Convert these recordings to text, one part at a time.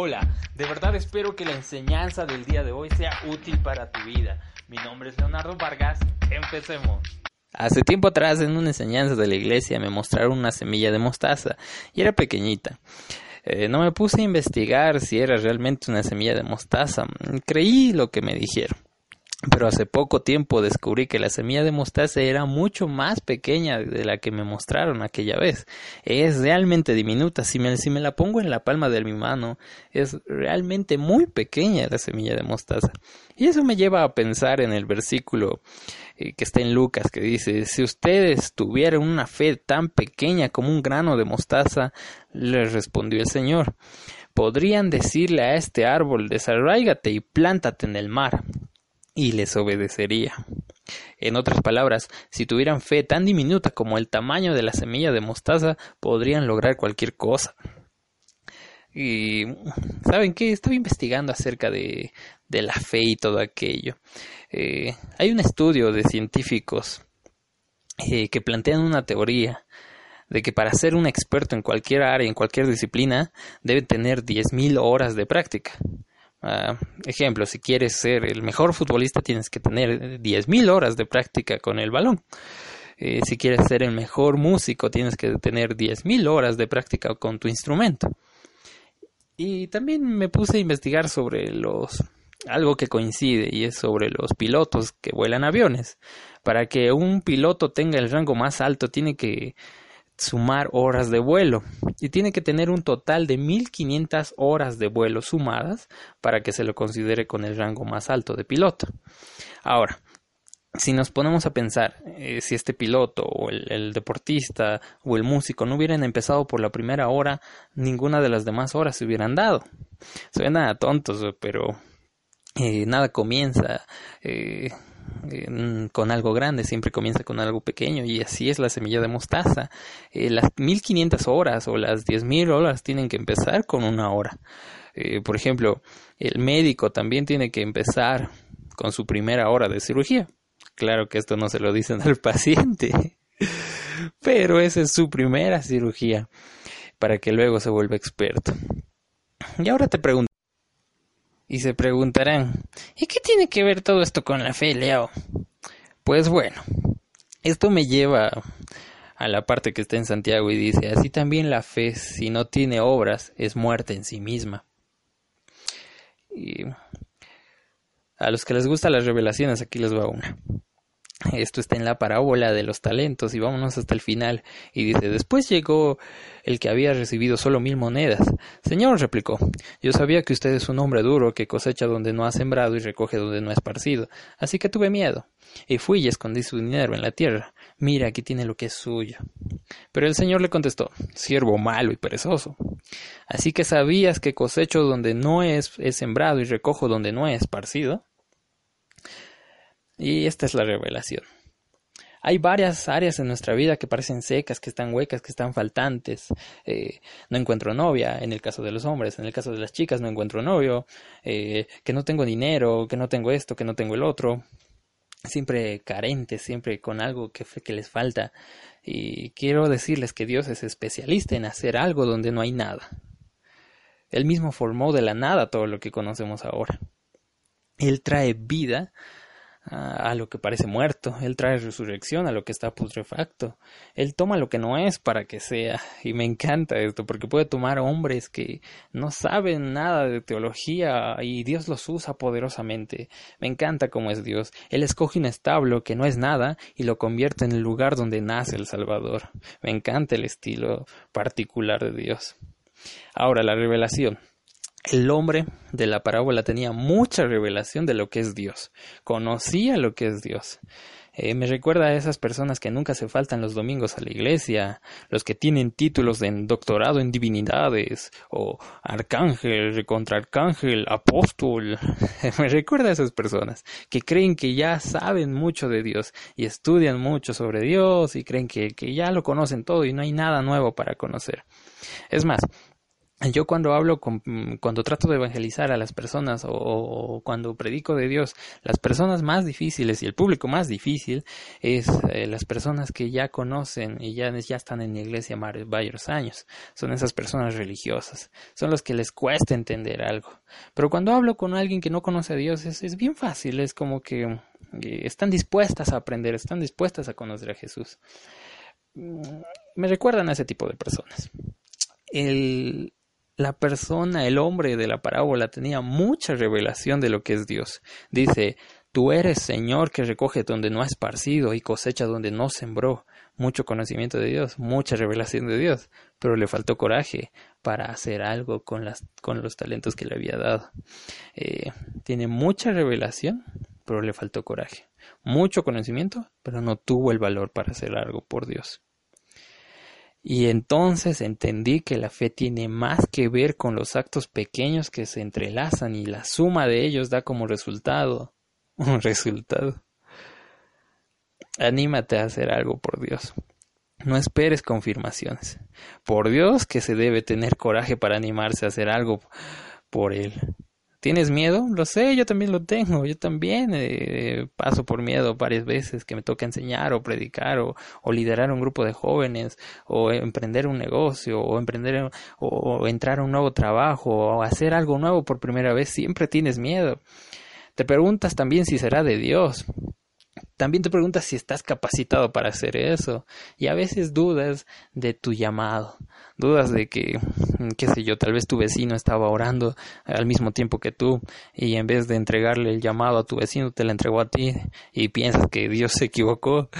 Hola, de verdad espero que la enseñanza del día de hoy sea útil para tu vida. Mi nombre es Leonardo Vargas, empecemos. Hace tiempo atrás en una enseñanza de la iglesia me mostraron una semilla de mostaza y era pequeñita. Eh, no me puse a investigar si era realmente una semilla de mostaza, creí lo que me dijeron. Pero hace poco tiempo descubrí que la semilla de mostaza era mucho más pequeña de la que me mostraron aquella vez. Es realmente diminuta. Si me, la pongo en la palma de mi mano, es realmente muy pequeña la semilla de mostaza. Y eso me lleva a pensar en el versículo eh, que está en Lucas, que dice, si ustedes tuvieran una fe tan pequeña como un grano de mostaza, les respondió el Señor, podrían decirle a este árbol, desarráigate y plántate en el mar y les obedecería. En otras palabras, si tuvieran fe tan diminuta como el tamaño de la semilla de mostaza, podrían lograr cualquier cosa. Y ¿saben qué? Estaba investigando acerca de, de la fe y todo aquello. Eh, hay un estudio de científicos eh, que plantean una teoría de que para ser un experto en cualquier área, en cualquier disciplina, debe tener 10.000 horas de práctica. Uh, ejemplo, si quieres ser el mejor futbolista tienes que tener 10.000 horas de práctica con el balón. Eh, si quieres ser el mejor músico tienes que tener 10.000 horas de práctica con tu instrumento. Y también me puse a investigar sobre los algo que coincide y es sobre los pilotos que vuelan aviones. Para que un piloto tenga el rango más alto tiene que sumar horas de vuelo y tiene que tener un total de 1500 horas de vuelo sumadas para que se lo considere con el rango más alto de piloto. Ahora, si nos ponemos a pensar eh, si este piloto o el, deportista o el músico no hubieran empezado por la primera hora, ninguna de las demás horas se hubieran dado. Suena tontos, pero eh, nada comienza. Eh, con algo grande, siempre comienza con algo pequeño y así es la semilla de mostaza. Eh, las 1500 horas o las 10.000 horas tienen que empezar con una hora. Eh, por ejemplo, el médico también tiene que empezar con su primera hora de cirugía. Claro que esto no se lo dicen al paciente, pero esa es su primera cirugía para que luego se vuelva experto. Y ahora te pregunto, y se preguntarán, ¿y qué tiene que ver todo esto con la fe, Leo? Pues bueno, esto me lleva a la parte que está en Santiago y dice, así también la fe, si no tiene obras, es muerte en sí misma. Y a los que les gustan las revelaciones, aquí les va una. Esto está en la parábola de los talentos y vámonos hasta el final. Y dice, después llegó el que había recibido solo mil monedas. Señor, replicó, yo sabía que usted es un hombre duro que cosecha donde no ha sembrado y recoge donde no ha esparcido. Así que tuve miedo. Y fui y escondí su dinero en la tierra. Mira, aquí tiene lo que es suyo. Pero el Señor le contestó, siervo malo y perezoso. Así que sabías que cosecho donde no es, sembrado y recojo donde no he esparcido. Y esta es la revelación. Hay varias áreas en nuestra vida que parecen secas, que están huecas, que están faltantes. Eh, no encuentro novia, en el caso de los hombres, en el caso de las chicas no encuentro novio, eh, que no tengo dinero, que no tengo esto, que no tengo el otro. Siempre carentes, siempre con algo que, que les falta. Y quiero decirles que Dios es especialista en hacer algo donde no hay nada. Él mismo formó de la nada todo lo que conocemos ahora. Él trae vida a lo que parece muerto, Él trae resurrección a lo que está putrefacto, Él toma lo que no es para que sea, y me encanta esto, porque puede tomar hombres que no saben nada de teología y Dios los usa poderosamente, me encanta cómo es Dios, Él escoge un establo que no es nada y lo convierte en el lugar donde nace el Salvador, me encanta el estilo particular de Dios. Ahora la revelación el hombre de la parábola tenía mucha revelación de lo que es Dios, conocía lo que es Dios. Eh, me recuerda a esas personas que nunca se faltan los domingos a la iglesia, los que tienen títulos de doctorado en divinidades, o arcángel, contraarcángel, apóstol. me recuerda a esas personas que creen que ya saben mucho de Dios y estudian mucho sobre Dios y creen que, que ya lo conocen todo y no hay nada nuevo para conocer. Es más, yo cuando hablo, con, cuando trato de evangelizar a las personas o, cuando predico de Dios, las personas más difíciles y el público más difícil es eh, las personas que ya conocen y ya, ya están en la iglesia varios años. Son esas personas religiosas. Son los que les cuesta entender algo. Pero cuando hablo con alguien que no conoce a Dios es, es bien fácil. Es como que están dispuestas a aprender, están dispuestas a conocer a Jesús. Mm, me recuerdan a ese tipo de personas. El, la persona, el hombre de la parábola tenía mucha revelación de lo que es Dios. Dice, tú eres Señor que recoge donde no ha esparcido y cosecha donde no sembró. Mucho conocimiento de Dios, mucha revelación de Dios, pero le faltó coraje para hacer algo con, los talentos que le había dado. Eh, tiene mucha revelación, pero le faltó coraje. Mucho conocimiento, pero no tuvo el valor para hacer algo por Dios. Y entonces entendí que la fe tiene más que ver con los actos pequeños que se entrelazan y la suma de ellos da como resultado un resultado. Anímate a hacer algo por Dios. No esperes confirmaciones. Por Dios que se debe tener coraje para animarse a hacer algo por Él. ¿Tienes miedo? Lo sé, yo también lo tengo. Yo también eh, paso por miedo varias veces que me toca enseñar o predicar o, liderar un grupo de jóvenes o emprender un negocio o emprender o, entrar a un nuevo trabajo o hacer algo nuevo por primera vez. Siempre tienes miedo. Te preguntas también si será de Dios. También te preguntas si estás capacitado para hacer eso. Y a veces dudas de tu llamado dudas de que, mm, qué sé yo, tal vez tu vecino estaba orando al mismo tiempo que tú y en vez de entregarle el llamado a tu vecino te la entregó a ti y piensas que Dios se equivocó,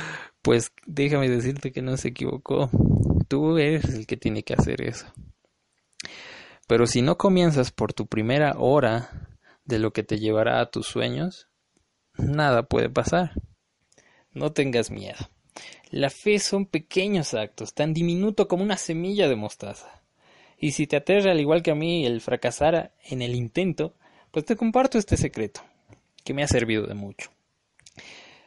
pues déjame decirte que no se equivocó. Tú eres el que tiene que hacer eso. Pero si no comienzas por tu primera hora de lo que te llevará a tus sueños, nada puede pasar. No tengas miedo. La fe son pequeños actos, tan diminuto como una semilla de mostaza. Y si te aterra al igual que a mí el fracasar en el intento, pues te comparto este secreto, que me ha servido de mucho.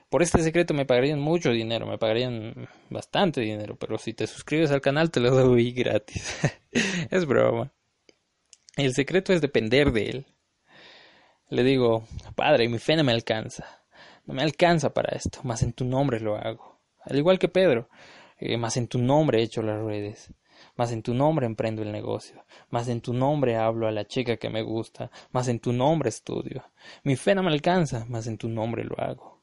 Por este secreto me pagarían mucho dinero, me pagarían bastante dinero, pero si te suscribes al canal te lo doy gratis. es broma. El secreto es depender de él. Le digo, Padre, mi fe no me alcanza. No me alcanza para esto, mas en tu nombre lo hago al igual que Pedro, eh, más en tu nombre he hecho las redes, más en tu nombre emprendo el negocio, más en tu nombre hablo a la chica que me gusta, más en tu nombre estudio. Mi fe no me alcanza, más en tu nombre lo hago.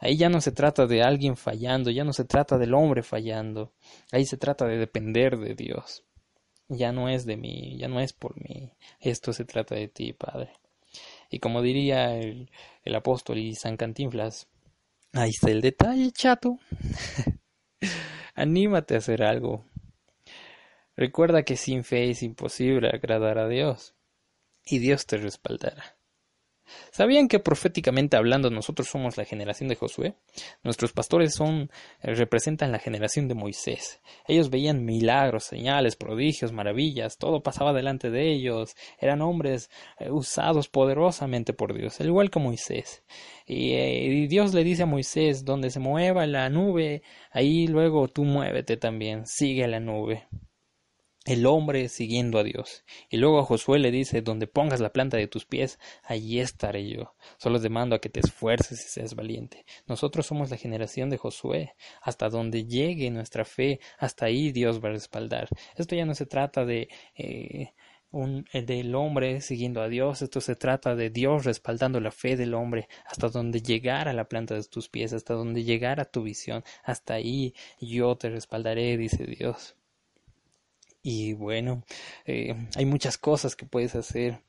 Ahí ya no se trata de alguien fallando, ya no se trata del hombre fallando, ahí se trata de depender de Dios. Ya no es de mí, ya no es por mí, esto se trata de ti, Padre. Y como diría el, el apóstol y San Cantinflas, Ahí está el detalle, chato. Anímate a hacer algo. Recuerda que sin fe es imposible agradar a Dios. Y Dios te respaldará. ¿Sabían que proféticamente hablando nosotros somos la generación de Josué? Nuestros pastores son eh, representan la generación de Moisés. Ellos veían milagros, señales, prodigios, maravillas, todo pasaba delante de ellos. Eran hombres eh, usados poderosamente por Dios, al igual que Moisés. Y, eh, y Dios le dice a Moisés, donde se mueva la nube, ahí luego tú muévete también, sigue la nube el hombre siguiendo a Dios. Y luego a Josué le dice, donde pongas la planta de tus pies, allí estaré yo. Solo te mando a que te esfuerces y seas valiente. Nosotros somos la generación de Josué. Hasta donde llegue nuestra fe, hasta ahí Dios va a respaldar. Esto ya no se trata de... Eh, un, eh, del hombre siguiendo a Dios, esto se trata de Dios respaldando la fe del hombre hasta donde llegar a la planta de tus pies, hasta donde llegar a tu visión, hasta ahí yo te respaldaré, dice Dios. Y bueno, eh, hay muchas cosas que puedes hacer,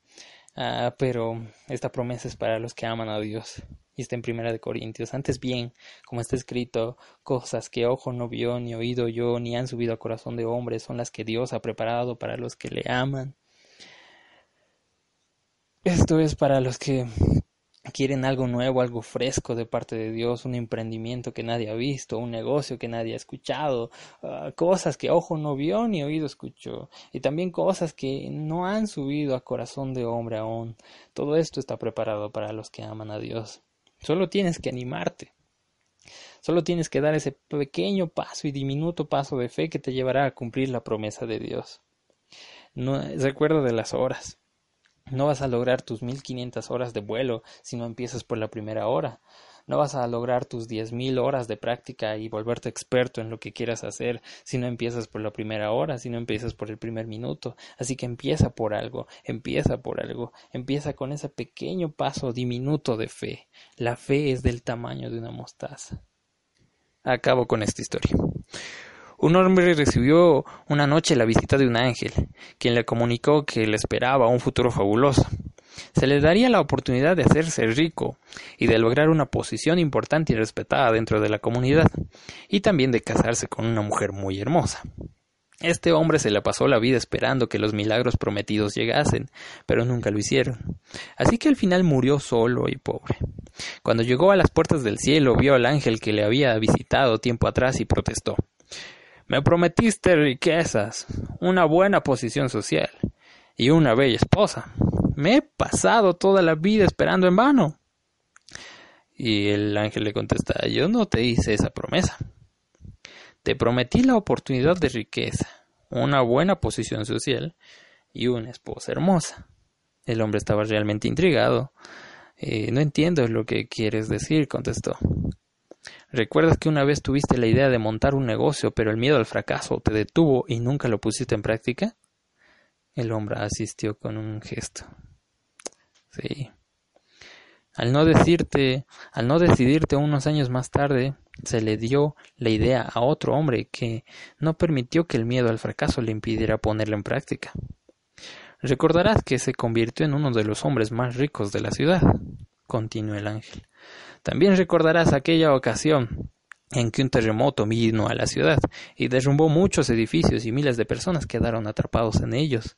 ah, pero esta promesa es para los que aman a Dios. Y está en Primera de Corintios. Antes bien, como está escrito, cosas que ojo no vio, ni oído yo, ni han subido a corazón de hombre, son las que Dios ha preparado para los que le aman. Esto es para los que Quieren algo nuevo, algo fresco de parte de Dios, un emprendimiento que nadie ha visto, un negocio que nadie ha escuchado, uh, cosas que ojo no vio ni oído escuchó, y también cosas que no han subido a corazón de hombre aún. Todo esto está preparado para los que aman a Dios. Solo tienes que animarte. Solo tienes que dar ese pequeño paso y diminuto paso de fe que te llevará a cumplir la promesa de Dios. No, recuerda de las horas. No vas a lograr tus 1500 horas de vuelo si no empiezas por la primera hora. No vas a lograr tus 10.000 horas de práctica y volverte experto en lo que quieras hacer si no empiezas por la primera hora, si no empiezas por el primer minuto. Así que empieza por algo, empieza por algo, empieza con ese pequeño paso diminuto de fe. La fe es del tamaño de una mostaza. Acabo con esta historia. Un hombre recibió una noche la visita de un ángel, quien le comunicó que le esperaba un futuro fabuloso. Se le daría la oportunidad de hacerse rico y de lograr una posición importante y respetada dentro de la comunidad, y también de casarse con una mujer muy hermosa. Este hombre se le pasó la vida esperando que los milagros prometidos llegasen, pero nunca lo hicieron. Así que al final murió solo y pobre. Cuando llegó a las puertas del cielo vio al ángel que le había visitado tiempo atrás y protestó. Me prometiste riquezas, una buena posición social y una bella esposa. Me he pasado toda la vida esperando en vano. Y el ángel le contesta, yo no te hice esa promesa. Te prometí la oportunidad de riqueza, una buena posición social y una esposa hermosa. El hombre estaba realmente intrigado. Eh, no entiendo lo que quieres decir, contestó. ¿Recuerdas que una vez tuviste la idea de montar un negocio, pero el miedo al fracaso te detuvo y nunca lo pusiste en práctica? El hombre asistió con un gesto. Sí. Al no decirte, al no decidirte unos años más tarde, se le dio la idea a otro hombre que no permitió que el miedo al fracaso le impidiera ponerla en práctica. Recordarás que se convirtió en uno de los hombres más ricos de la ciudad, continuó el ángel. También recordarás aquella ocasión en que un terremoto vino a la ciudad y derrumbó muchos edificios y miles de personas quedaron atrapados en ellos.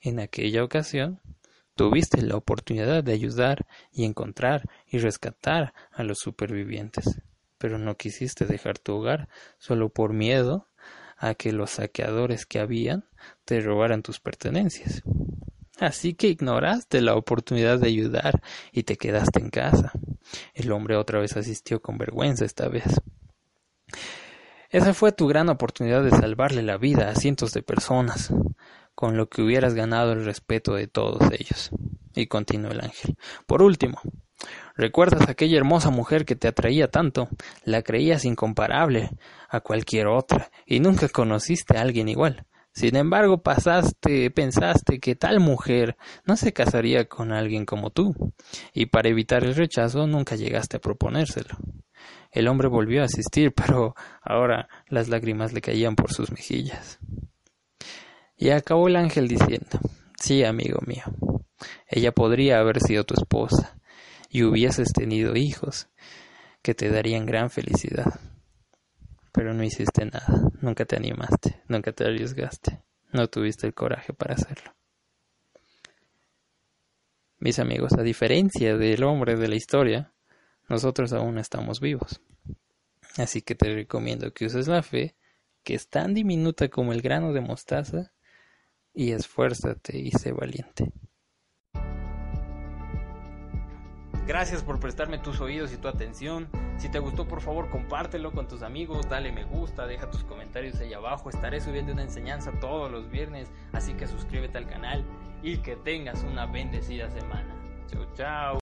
En aquella ocasión tuviste la oportunidad de ayudar y encontrar y rescatar a los supervivientes, pero no quisiste dejar tu hogar solo por miedo a que los saqueadores que habían te robaran tus pertenencias. Así que ignoraste la oportunidad de ayudar y te quedaste en casa. El hombre otra vez asistió con vergüenza esta vez. Esa fue tu gran oportunidad de salvarle la vida a cientos de personas, con lo que hubieras ganado el respeto de todos ellos. Y continuó el ángel. Por último, ¿recuerdas aquella hermosa mujer que te atraía tanto? La creías incomparable a cualquier otra, y nunca conociste a alguien igual. Sin embargo, pasaste, pensaste que tal mujer no se casaría con alguien como tú, y para evitar el rechazo nunca llegaste a proponérselo. El hombre volvió a asistir, pero ahora las lágrimas le caían por sus mejillas. Y acabó el ángel diciendo, sí, amigo mío, ella podría haber sido tu esposa, y hubieses tenido hijos, que te darían gran felicidad pero no hiciste nada, nunca te animaste, nunca te arriesgaste, no tuviste el coraje para hacerlo. Mis amigos, a diferencia del hombre de la historia, nosotros aún estamos vivos. Así que te recomiendo que uses la fe, que es tan diminuta como el grano de mostaza, y esfuérzate y sé valiente. Gracias por prestarme tus oídos y tu atención. Si te gustó, por favor, compártelo con tus amigos, dale me gusta, deja tus comentarios ahí abajo. Estaré subiendo una enseñanza todos los viernes, así que suscríbete al canal y que tengas una bendecida semana. Chao, chao.